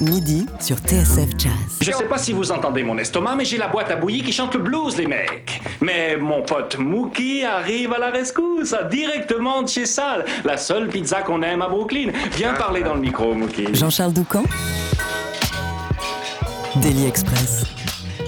Midi sur TSF Jazz. Je sais pas si vous entendez mon estomac, mais j'ai la boîte à bouillie qui chante le blues, les mecs. Mais mon pote Mookie arrive à la rescousse, directement de chez Sal, la seule pizza qu'on aime à Brooklyn. Viens parler dans le micro, Mookie. Jean-Charles Doucan Daily Express.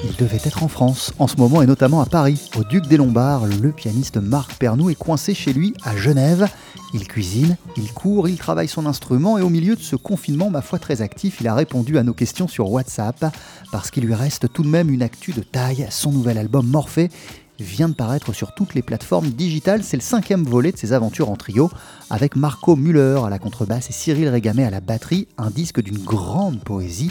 Il devait être en France, en ce moment et notamment à Paris. Au Duc des Lombards, le pianiste Marc Pernou est coincé chez lui à Genève. Il cuisine, il court, il travaille son instrument et au milieu de ce confinement, ma foi très actif, il a répondu à nos questions sur WhatsApp parce qu'il lui reste tout de même une actu de taille. Son nouvel album Morphée vient de paraître sur toutes les plateformes digitales. C'est le cinquième volet de ses aventures en trio avec Marco Müller à la contrebasse et Cyril Régamé à la batterie. Un disque d'une grande poésie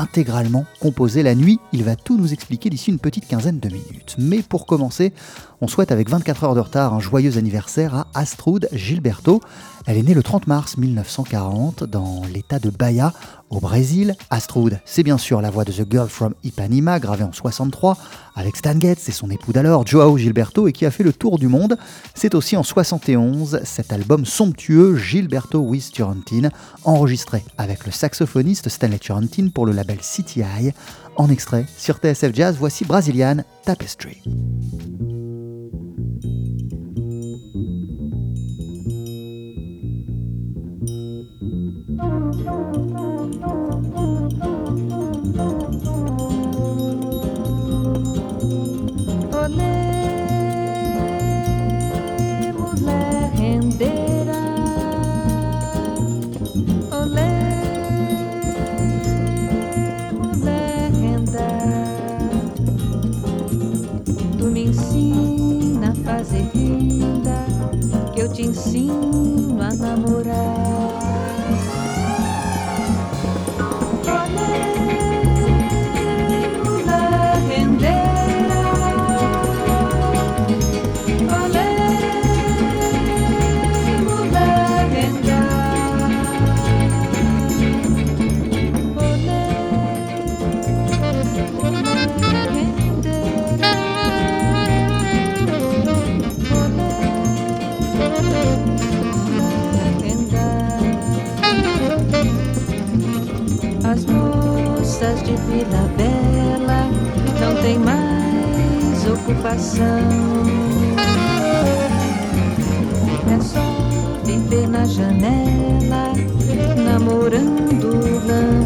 intégralement composé la nuit. Il va tout nous expliquer d'ici une petite quinzaine de minutes. Mais pour commencer, on souhaite avec 24 heures de retard un joyeux anniversaire à Astrud Gilberto. Elle est née le 30 mars 1940 dans l'état de Bahia, au Brésil. Astrud, c'est bien sûr la voix de The Girl from Ipanema, gravée en 63, avec Stan Getz et son époux d'alors, Joao Gilberto, et qui a fait le tour du monde. C'est aussi en 71 cet album somptueux Gilberto with Turrentine, enregistré avec le saxophoniste Stanley Turrentine pour le label CTI. En extrait sur TSF Jazz, voici Brazilian Tapestry. Ensino a namorar. Vida bela não tem mais ocupação. É só viver na janela, namorando o lampião.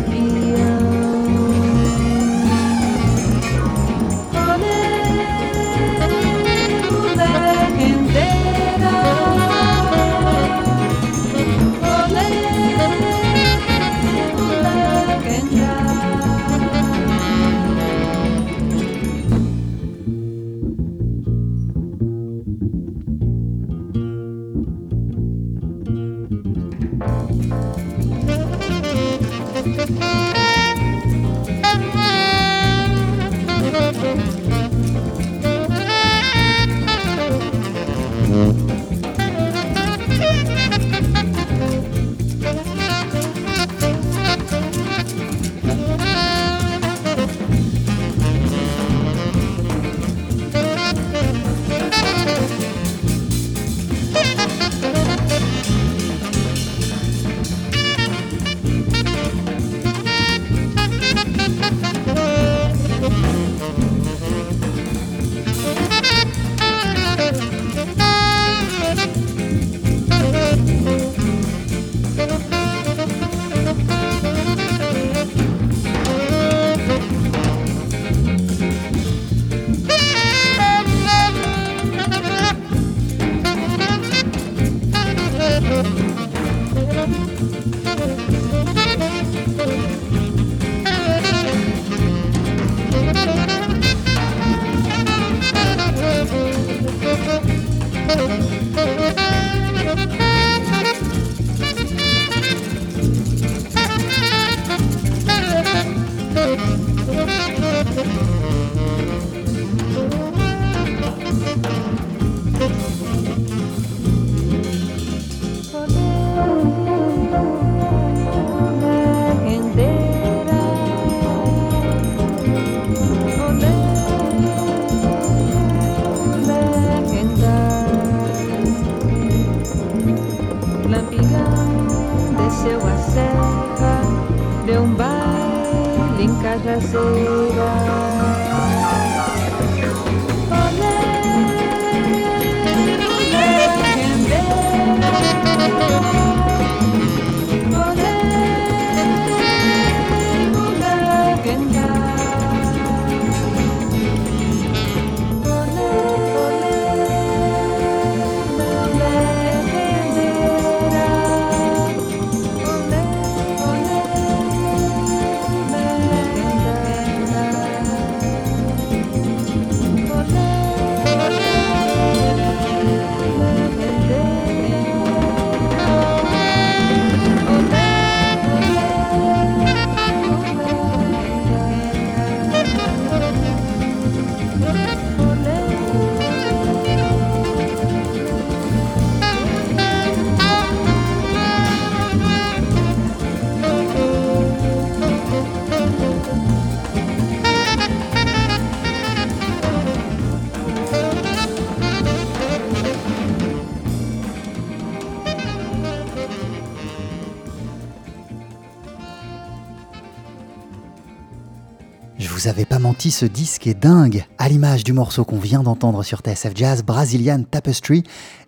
Ce disque est dingue, à l'image du morceau qu'on vient d'entendre sur TSF Jazz, Brazilian Tapestry,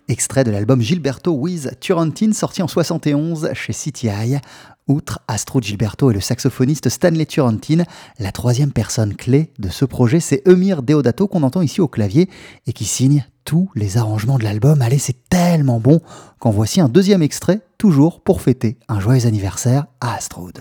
extrait de l'album Gilberto with Turrentine sorti en 71 chez CTI. Outre Astro Gilberto et le saxophoniste Stanley Turrentine, la troisième personne clé de ce projet, c'est Emir Deodato qu'on entend ici au clavier et qui signe tous les arrangements de l'album. Allez, c'est tellement bon qu'en voici un deuxième extrait, toujours pour fêter un joyeux anniversaire à Astrode.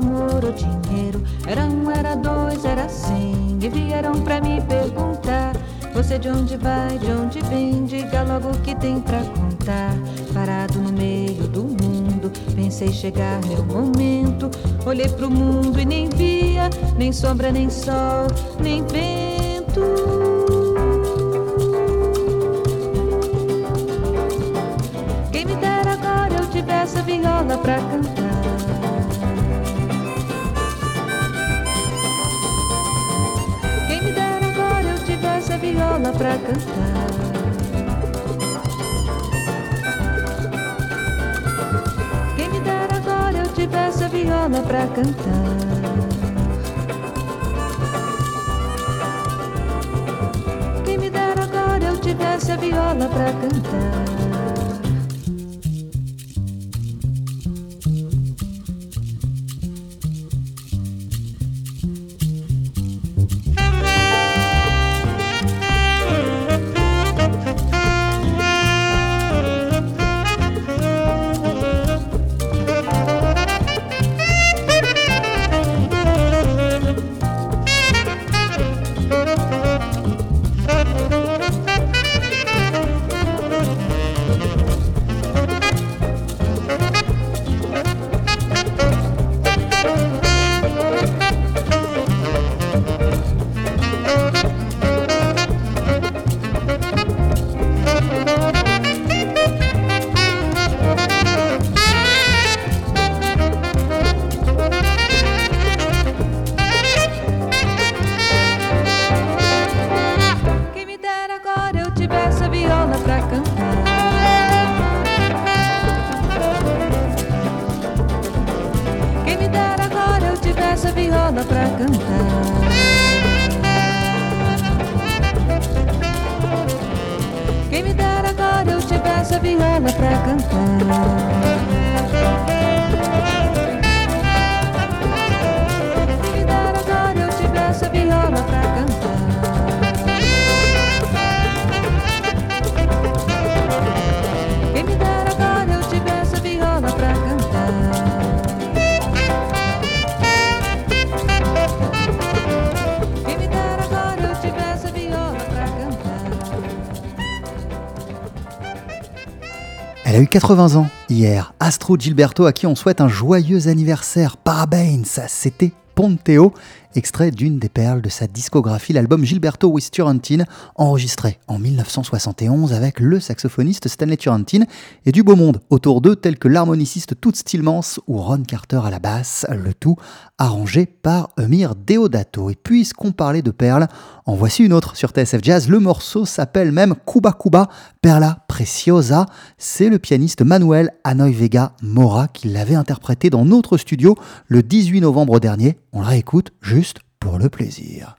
Amor ou dinheiro. Era um, era dois, era cem, e vieram pra me perguntar. Você de onde vai, de onde vem, diga logo o que tem pra contar. Parado no meio do mundo, pensei chegar meu momento. Olhei pro mundo e nem via, nem sombra, nem sol, nem vento. essa viola pra cantar. Pra cantar. Quem me dera agora eu tivesse a viola pra cantar. Quem me dera agora eu tivesse a viola pra cantar. pra cantar. Quem me dera agora eu tivesse a viola pra cantar. Eu 80 ans hier. Astro Gilberto, à qui on souhaite un joyeux anniversaire. Parabéns, c'était Ponteo, extrait d'une des perles de sa discographie, l'album Gilberto with Turrentine, enregistré en 1971 avec le saxophoniste Stanley Turrentine et du beau monde autour d'eux, tels que l'harmoniciste Toots Tillmans ou Ron Carter à la basse, le tout arrangé par Emir Deodato. Et puisqu'on parlait de perles, en voici une autre sur TSF Jazz. Le morceau s'appelle même Cuba Cuba Perla Preciosa. C'est le pianiste Manuel Anoy Vega Mora qui l'avait interprété dans notre studio le 18 novembre dernier. On le réécoute juste pour le plaisir.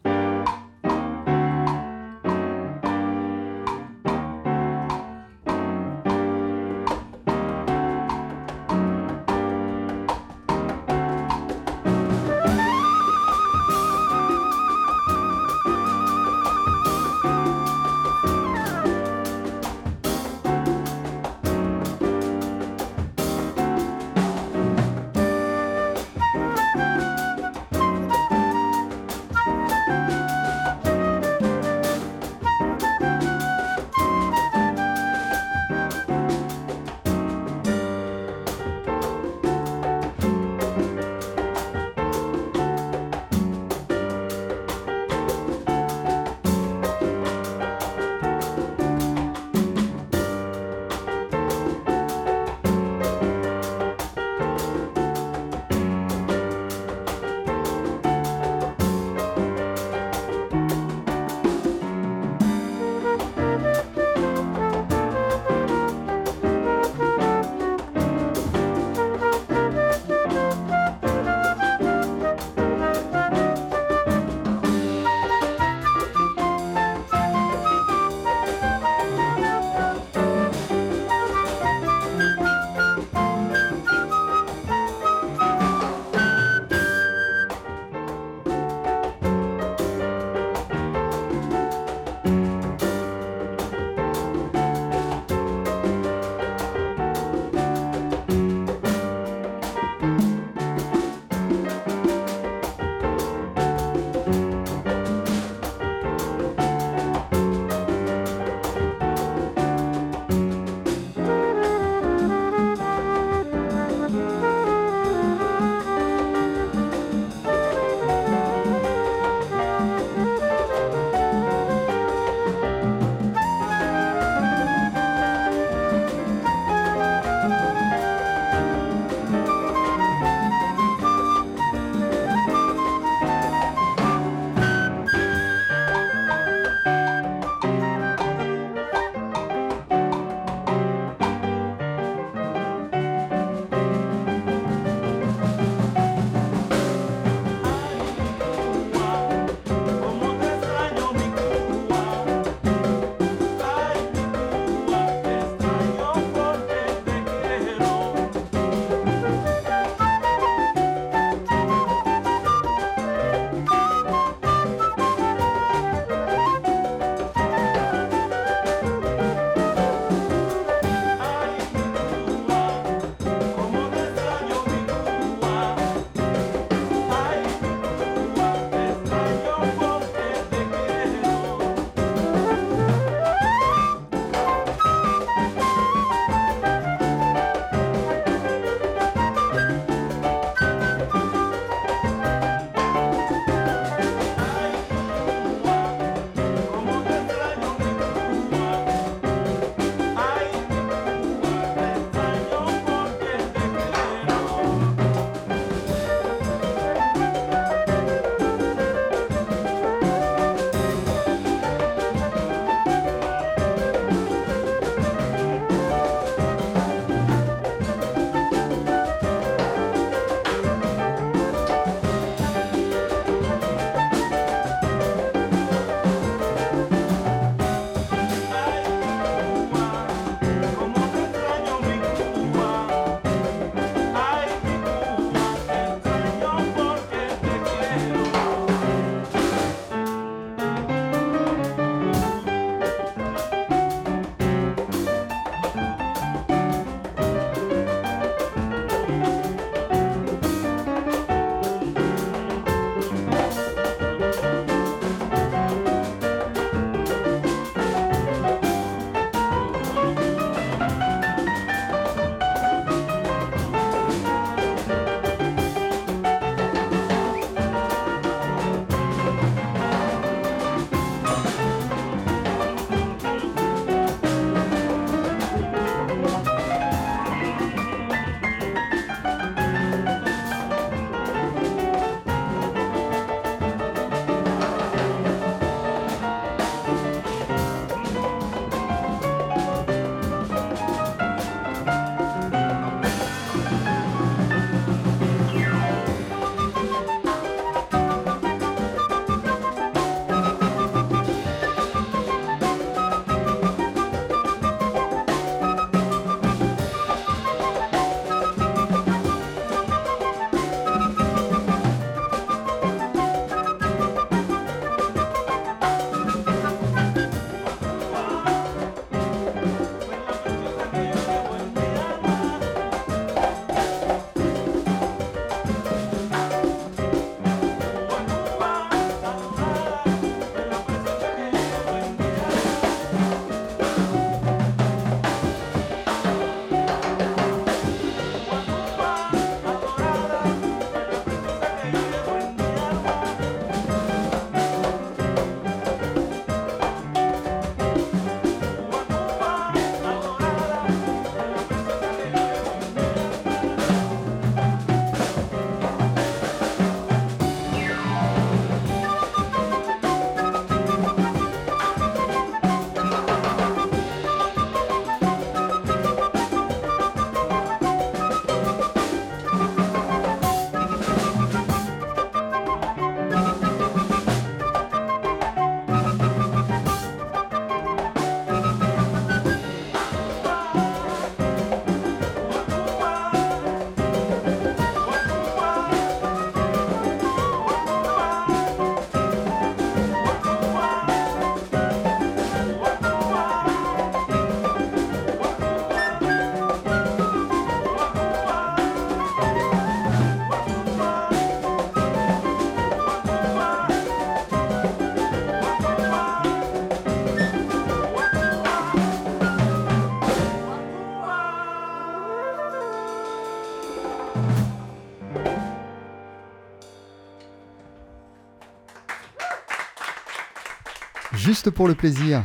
Juste pour le plaisir.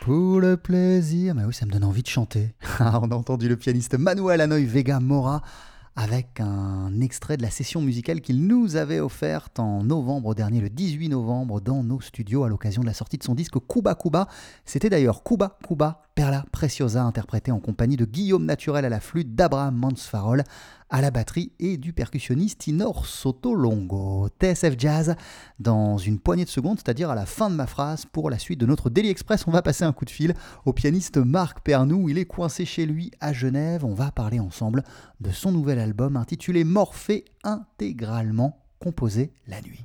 Pour le plaisir. Mais oui, ça me donne envie de chanter. Ah, on a entendu le pianiste Manuel Hanoï Vega Mora avec un extrait de la session musicale qu'il nous avait offerte en novembre dernier, le 18 novembre, dans nos studios à l'occasion de la sortie de son disque Kuba Kuba. C'était d'ailleurs Kuba Kuba Perla Preciosa, interprété en compagnie de Guillaume Naturel à la flûte, d'Abraham Mansfarol à la batterie et du percussionniste Inor Sotolongo. TSF Jazz dans une poignée de secondes, c'est-à-dire à la fin de ma phrase. Pour la suite de notre Daily Express, on va passer un coup de fil au pianiste Marc Pernou. Il est coincé chez lui à Genève. On va parler ensemble de son nouvel album intitulé Morphée intégralement composé la nuit.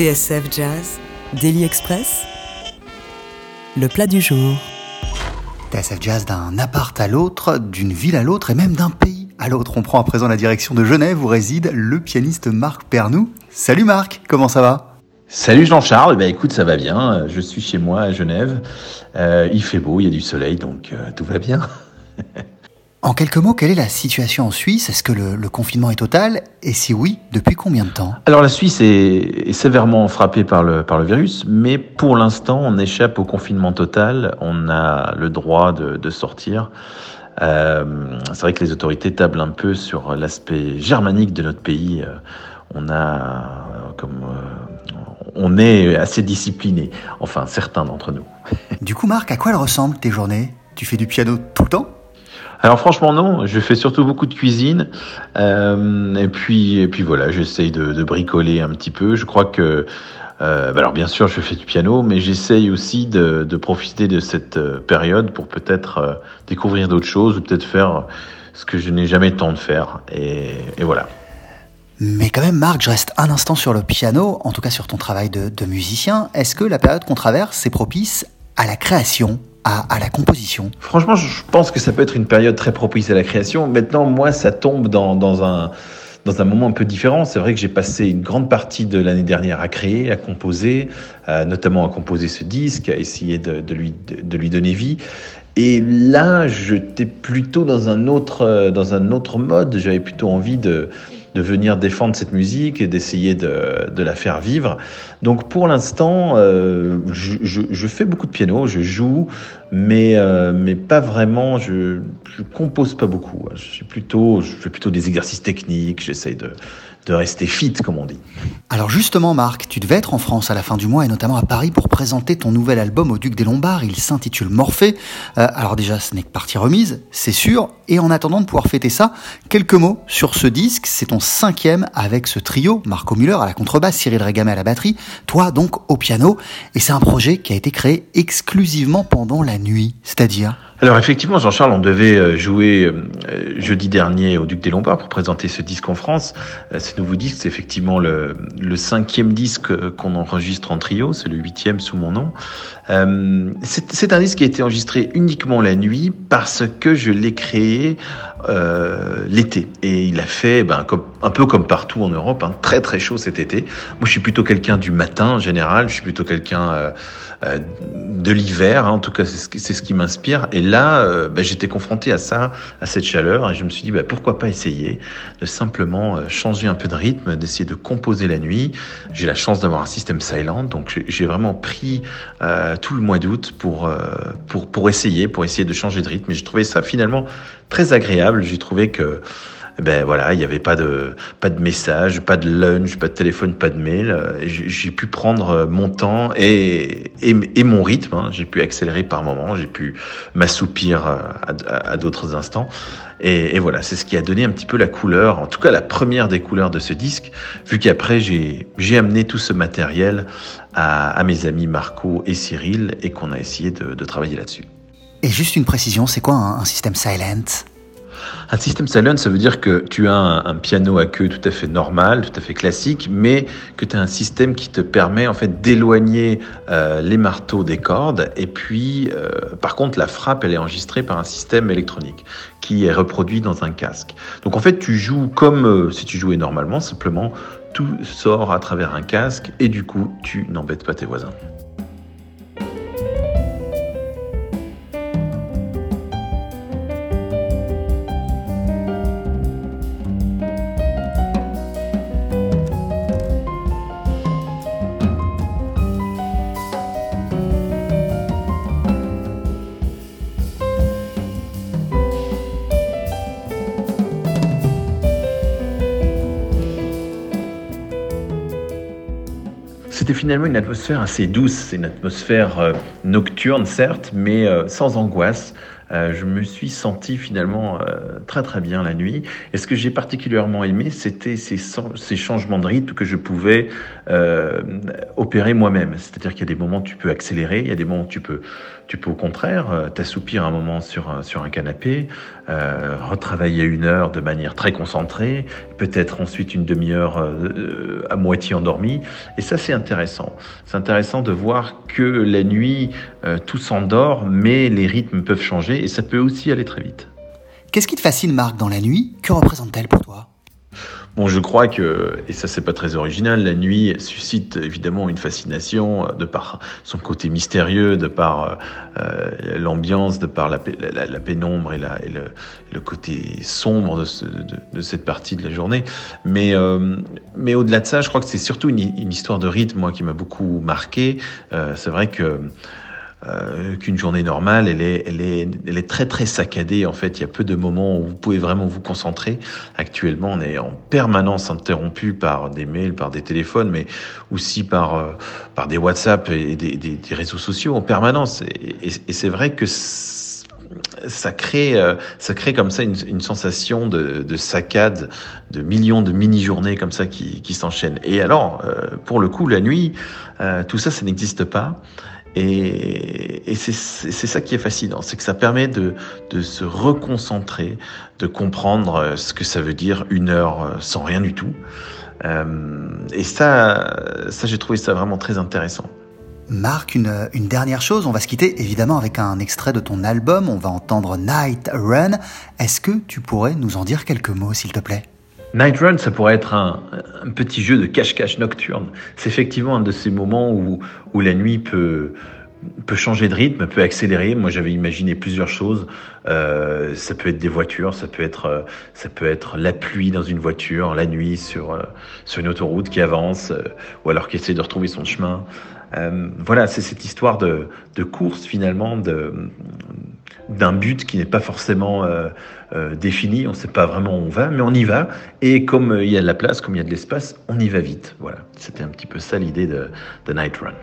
TSF Jazz, Daily Express, le plat du jour. TSF Jazz d'un appart à l'autre, d'une ville à l'autre et même d'un pays À l'autre, on prend à présent la direction de Genève où réside le pianiste Marc Pernou. Salut Marc, comment ça va? Salut Jean-Charles, bah écoute, ça va bien. Je suis chez moi à Genève. Euh, il fait beau, il y a du soleil, donc euh, tout va bien. En quelques mots, quelle est la situation en Suisse? Est-ce que le, le, confinement est total? Et si oui, depuis combien de temps? Alors la Suisse est, est, sévèrement frappée par le, par le virus, mais pour l'instant, on échappe au confinement total. On a le droit de, de sortir. Euh, c'est vrai que les autorités tablent un peu sur l'aspect germanique de notre pays. On a comme on est assez discipliné, enfin certains d'entre nous. Du coup, Marc, à quoi elles ressemblent tes journées? Tu fais du piano tout le temps? Alors franchement non, je fais surtout beaucoup de cuisine euh, et puis et puis voilà, j'essaye de, bricoler un petit peu. Je crois que euh, alors bien sûr je fais du piano, mais j'essaye aussi de, profiter de cette euh, période pour peut-être découvrir d'autres choses ou peut-être faire ce que je n'ai jamais le temps de faire et, et voilà. Mais quand même, Marc, je reste un instant sur le piano, en tout cas sur ton travail de, de musicien. Est-ce que la période qu'on traverse est propice à la création? À, la composition Franchement, je pense que ça peut être une période très propice à la création. Maintenant, moi, ça tombe dans, un dans un moment un peu différent. C'est vrai que j'ai passé une grande partie de l'année dernière à créer, à composer, euh, notamment à composer ce disque, à essayer de, lui, de, lui donner vie. Et là, j'étais plutôt dans un autre, dans un autre mode. J'avais plutôt envie de, de venir défendre cette musique et d'essayer de, de, la faire vivre. Donc pour l'instant, euh, je, je, je, fais beaucoup de piano, je joue, mais, euh, mais pas vraiment, je, je compose pas beaucoup. Je, suis plutôt, je fais plutôt des exercices techniques, j'essaye de, de rester fit, comme on dit. Alors justement, Marc, tu devais être en France à la fin du mois et notamment à Paris pour présenter ton nouvel album au Duc des Lombards. Il s'intitule Morphée. Euh, alors déjà, ce n'est que partie remise, c'est sûr. Et en attendant de pouvoir fêter ça, quelques mots sur ce disque. C'est ton cinquième avec ce trio, Marco Müller à la contrebasse, Cyril Régamé à la batterie, toi donc au piano. Et c'est un projet qui a été créé exclusivement pendant la nuit, c'est-à-dire? Alors effectivement, Jean-Charles, on devait jouer jeudi dernier au Duc des Lombards pour présenter ce disque en France. Ce nouveau disque, c'est effectivement le, le, cinquième disque qu'on enregistre en trio, c'est le huitième sous mon nom. Euh, c'est un disque qui a été enregistré uniquement la nuit parce que je l'ai créé euh, l'été. Et il a fait, ben, un peu comme partout en Europe, hein, très très chaud cet été. Moi, je suis plutôt quelqu'un du matin en général, je suis plutôt quelqu'un... Euh, de l'hiver, hein, en tout cas c'est ce, qui m'inspire. Et là, bah, j'étais confronté à ça, à cette chaleur, et je me suis dit bah, pourquoi pas essayer de simplement changer un peu de rythme, d'essayer de composer la nuit. J'ai la chance d'avoir un système silent, donc j'ai vraiment pris tout le mois d'août pour, euh, pour pour essayer, pour essayer de changer de rythme. Et j'ai trouvé ça finalement très agréable. J'ai trouvé que ben voilà, il n'y avait pas de pas de message, pas de lunch, pas de téléphone, pas de mail. J'ai pu prendre mon temps et et, mon rythme. Hein. J'ai pu accélérer par moments, j'ai pu m'assoupir à, à, d'autres instants. Et, voilà, c'est ce qui a donné un petit peu la couleur, en tout cas la première des couleurs de ce disque, vu qu'après j'ai amené tout ce matériel à, à mes amis Marco et Cyril et qu'on a essayé de, travailler là-dessus. Et juste une précision, c'est quoi un système silent? Un système silent, ça veut dire que tu as un, piano à queue tout à fait normal, tout à fait classique, mais que tu as un système qui te permet en fait d'éloigner euh, les marteaux des cordes. Et puis, euh, par contre, la frappe, elle est enregistrée par un système électronique qui est reproduit dans un casque. Donc en fait, tu joues comme euh, si tu jouais normalement, simplement tout sort à travers un casque et du coup, tu n'embêtes pas tes voisins. Finalement une atmosphère assez douce, c'est une atmosphère euh, nocturne certes, mais euh, sans angoisse. Euh, je me suis senti finalement très très bien la nuit. Et ce que j'ai particulièrement aimé, c'était ces, changements de rythme que je pouvais opérer moi-même. C'est-à-dire qu'il y a des moments où tu peux accélérer, il y a des moments où tu peux, tu peux au contraire t'assoupir un moment sur sur un canapé, retravailler une heure de manière très concentrée, peut-être ensuite une demi-heure à moitié endormie. Et ça, c'est intéressant. C'est intéressant de voir que la nuit, tout s'endort, mais les rythmes peuvent changer et ça peut aussi aller très vite. Qu'est-ce qui te fascine, Marc, dans la nuit? Que représente-t-elle pour toi? Bon, je crois que, et ça c'est pas très original, la nuit suscite évidemment une fascination de par son côté mystérieux, de par euh, l'ambiance, de par la, pénombre et, le, côté sombre de, ce, de, de, cette partie de la journée. Mais, euh, mais au-delà de ça, je crois que c'est surtout une, histoire de rythme, moi, qui m'a beaucoup marqué. Euh, c'est vrai que euh, qu'une journée normale, elle est, elle, est, elle est très très saccadée. En fait, il y a peu de moments où vous pouvez vraiment vous concentrer. Actuellement, on est en permanence interrompu par des mails, par des téléphones, mais aussi par, euh, par des WhatsApp et des, des, des, réseaux sociaux en permanence. Et, c'est vrai que ça crée, euh, ça crée comme ça une, une sensation de, de, saccade, de millions de mini-journées comme ça qui, qui s'enchaînent. Et alors, pour le coup, la nuit, tout ça, ça n'existe pas. Et, c'est ça qui est fascinant, c'est que ça permet de, de, se reconcentrer, de comprendre ce que ça veut dire une heure sans rien du tout. Euh, et ça, ça j'ai trouvé ça vraiment très intéressant. Marc, une, une, dernière chose, on va se quitter évidemment avec un extrait de ton album, on va entendre Night Run. Est-ce que tu pourrais nous en dire quelques mots s'il te plaît? Night Run, ça pourrait être un, petit jeu de cache-cache nocturne. C'est effectivement un de ces moments où, la nuit peut, changer de rythme, peut accélérer. Moi, j'avais imaginé plusieurs choses. Euh, ça peut être des voitures, ça peut être, la pluie dans une voiture, la nuit sur, euh, une autoroute qui avance, euh, ou alors qui essaie de retrouver son chemin. Voilà, c'est cette histoire de, de course finalement, de d'un but qui n'est pas forcément euh, euh, défini, on ne sait pas vraiment où on va, mais on y va. Et comme euh, il y a de la place, comme il y a de l'espace, on y va vite. Voilà, c'était un petit peu ça l'idée de, de Night Run.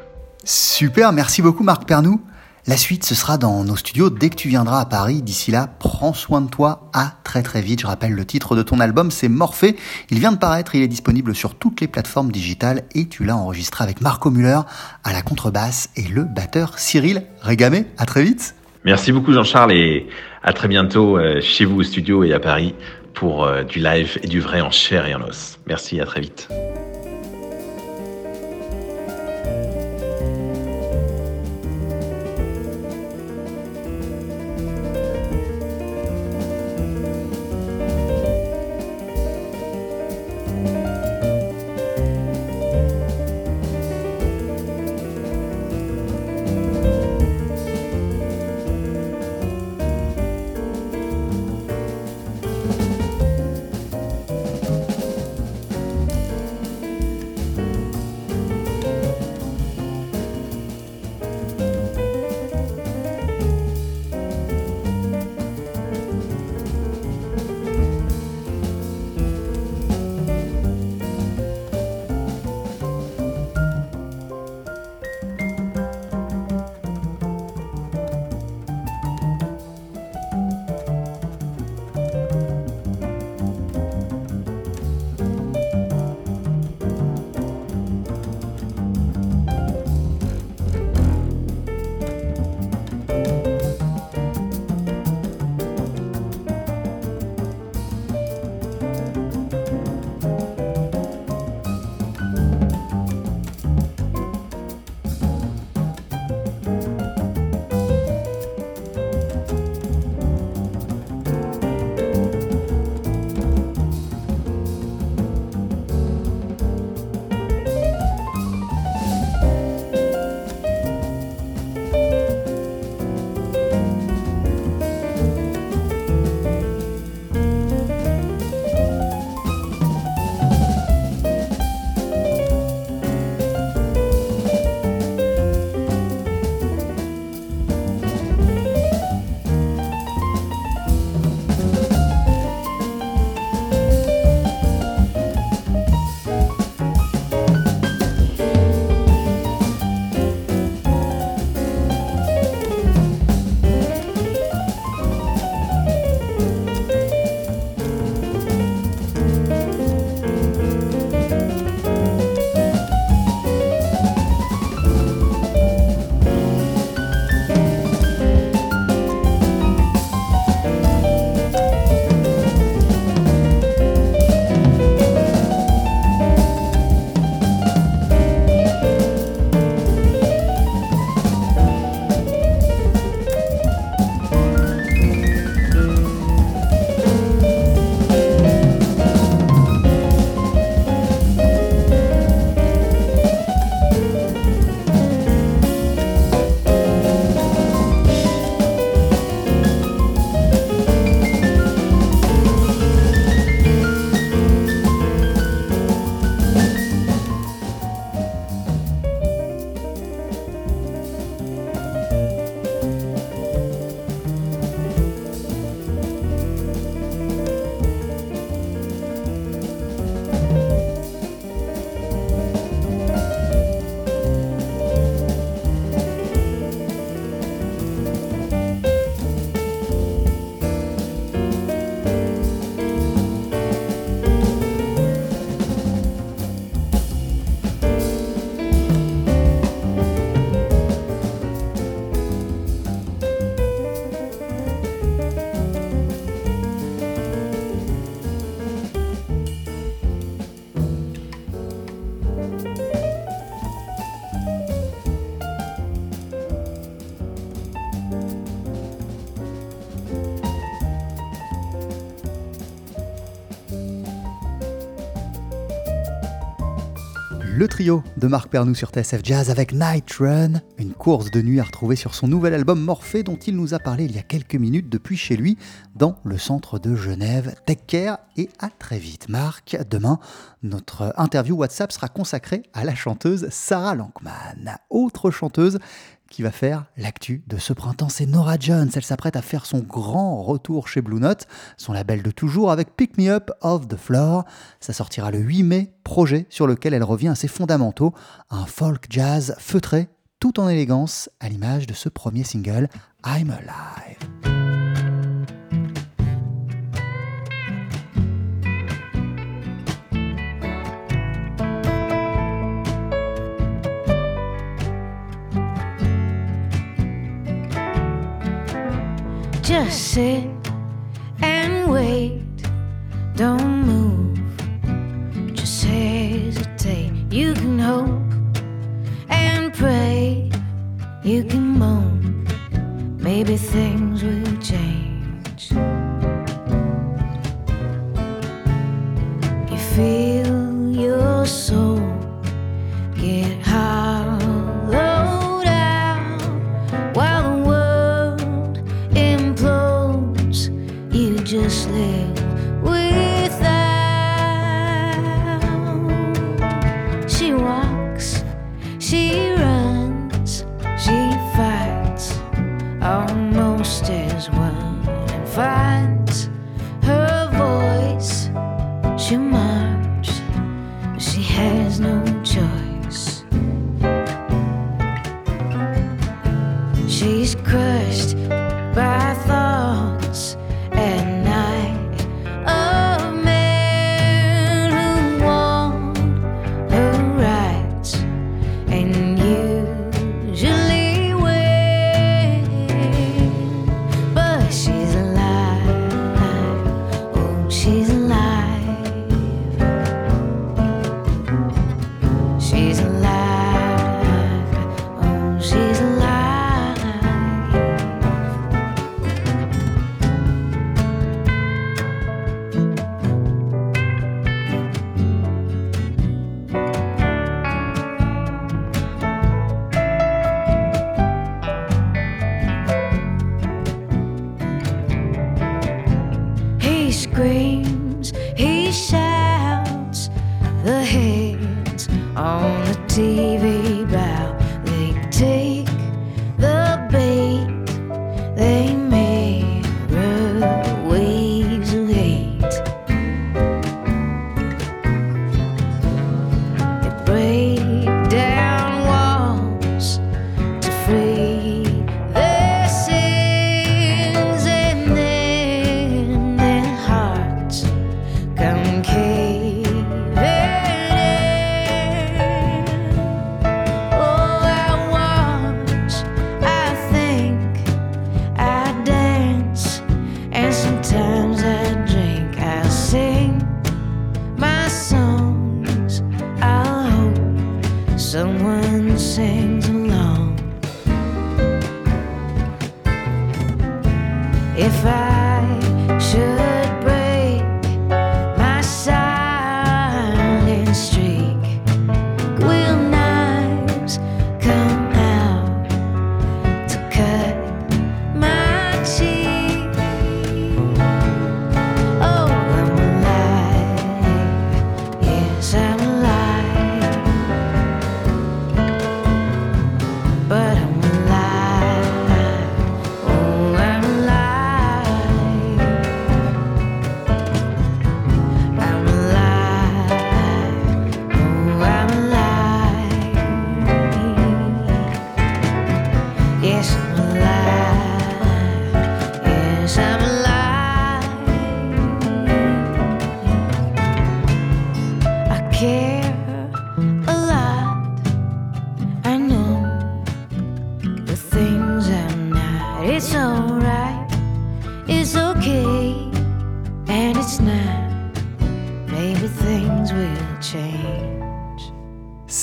Super, merci beaucoup Marc Pernou. La suite, ce sera dans nos studios dès que tu viendras à Paris. D'ici là, prends soin de toi. À très très vite. Je rappelle le titre de ton album, c'est Morphée. Il vient de paraître, il est disponible sur toutes les plateformes digitales et tu l'as enregistré avec Marco Muller à la contrebasse et le batteur Cyril Régamé. À très vite. Merci beaucoup Jean-Charles et à très bientôt chez vous au studio et à Paris pour du live et du vrai en chair et en os. Merci, à très vite. Trio de Marc Pernou sur TSF Jazz avec Night Run, de nuit à retrouver sur son nouvel album Morphée dont il nous a parlé il y a quelques minutes depuis chez lui dans le centre de Genève. Take care et à très vite Marc. Demain, notre interview WhatsApp sera consacrée à la chanteuse Sarah Lankman. Autre chanteuse qui va faire l'actu de ce printemps. C'est Nora Jones. Elle s'apprête à faire son grand retour chez Blue Note, son label de toujours, avec Pick Me Up of the Floor. Ça sortira le 8 mai, projet sur lequel elle revient à ses fondamentaux, un folk jazz feutré, tout en élégance, à l'image de ce premier single, I'm Alive. Just sit and wait. Don't move. Just hesitate. You can hope and pray. You can moan. Maybe things will change. You feel almost as one and finds her voice. She march,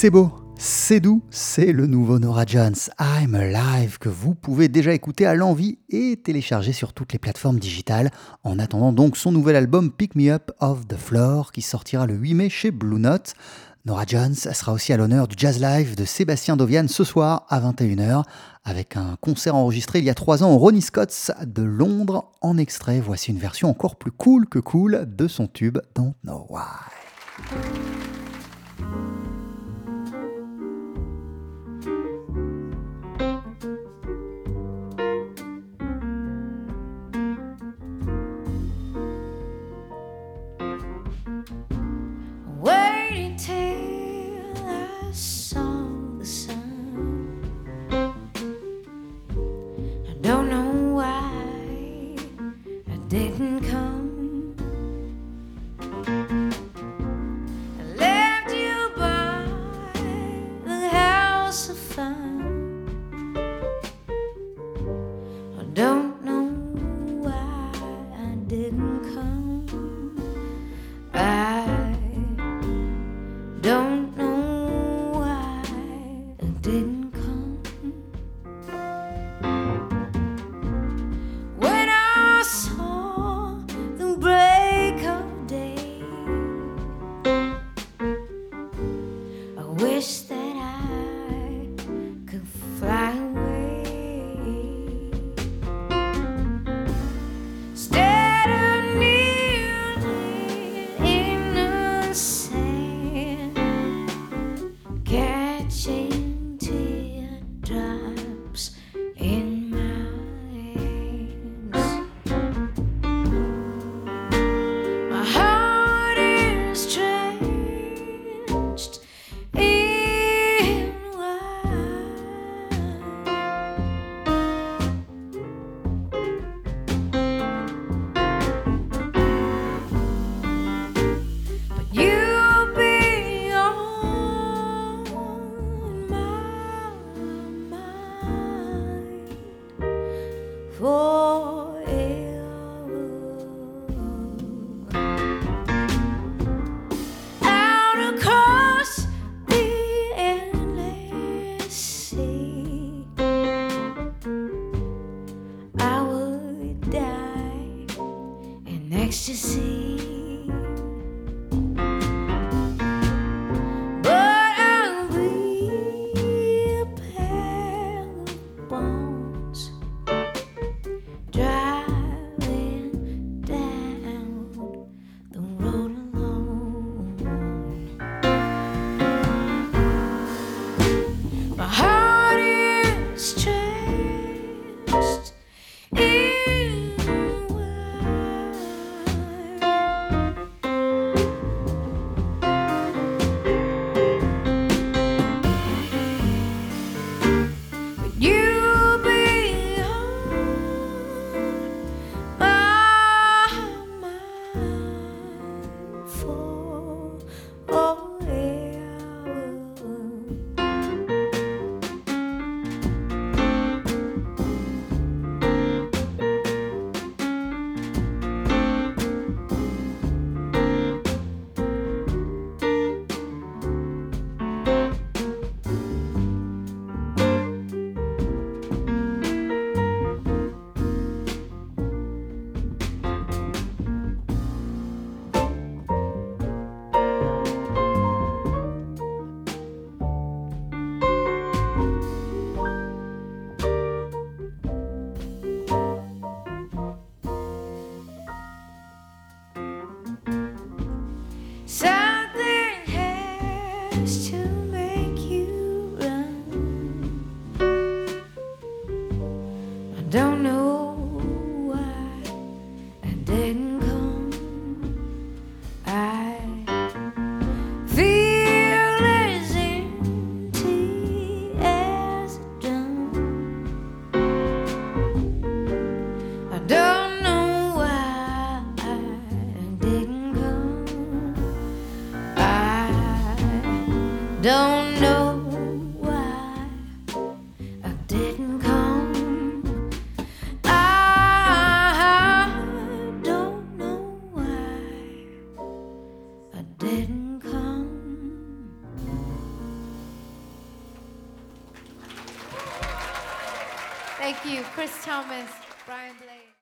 C'est beau, c'est doux, c'est le nouveau Nora Jones, I'm Alive, que vous pouvez déjà écouter à l'envie et télécharger sur toutes les plateformes digitales, en attendant donc son nouvel album Pick Me Up of the Floor, qui sortira le 8 mai chez Blue Note. Nora Jones sera aussi à l'honneur du Jazz Live de Sébastien Dovian ce soir à 21h avec un concert enregistré il y a trois ans au Ronnie Scott's de Londres. En extrait, voici une version encore plus cool que cool de son tube Don't Know Why.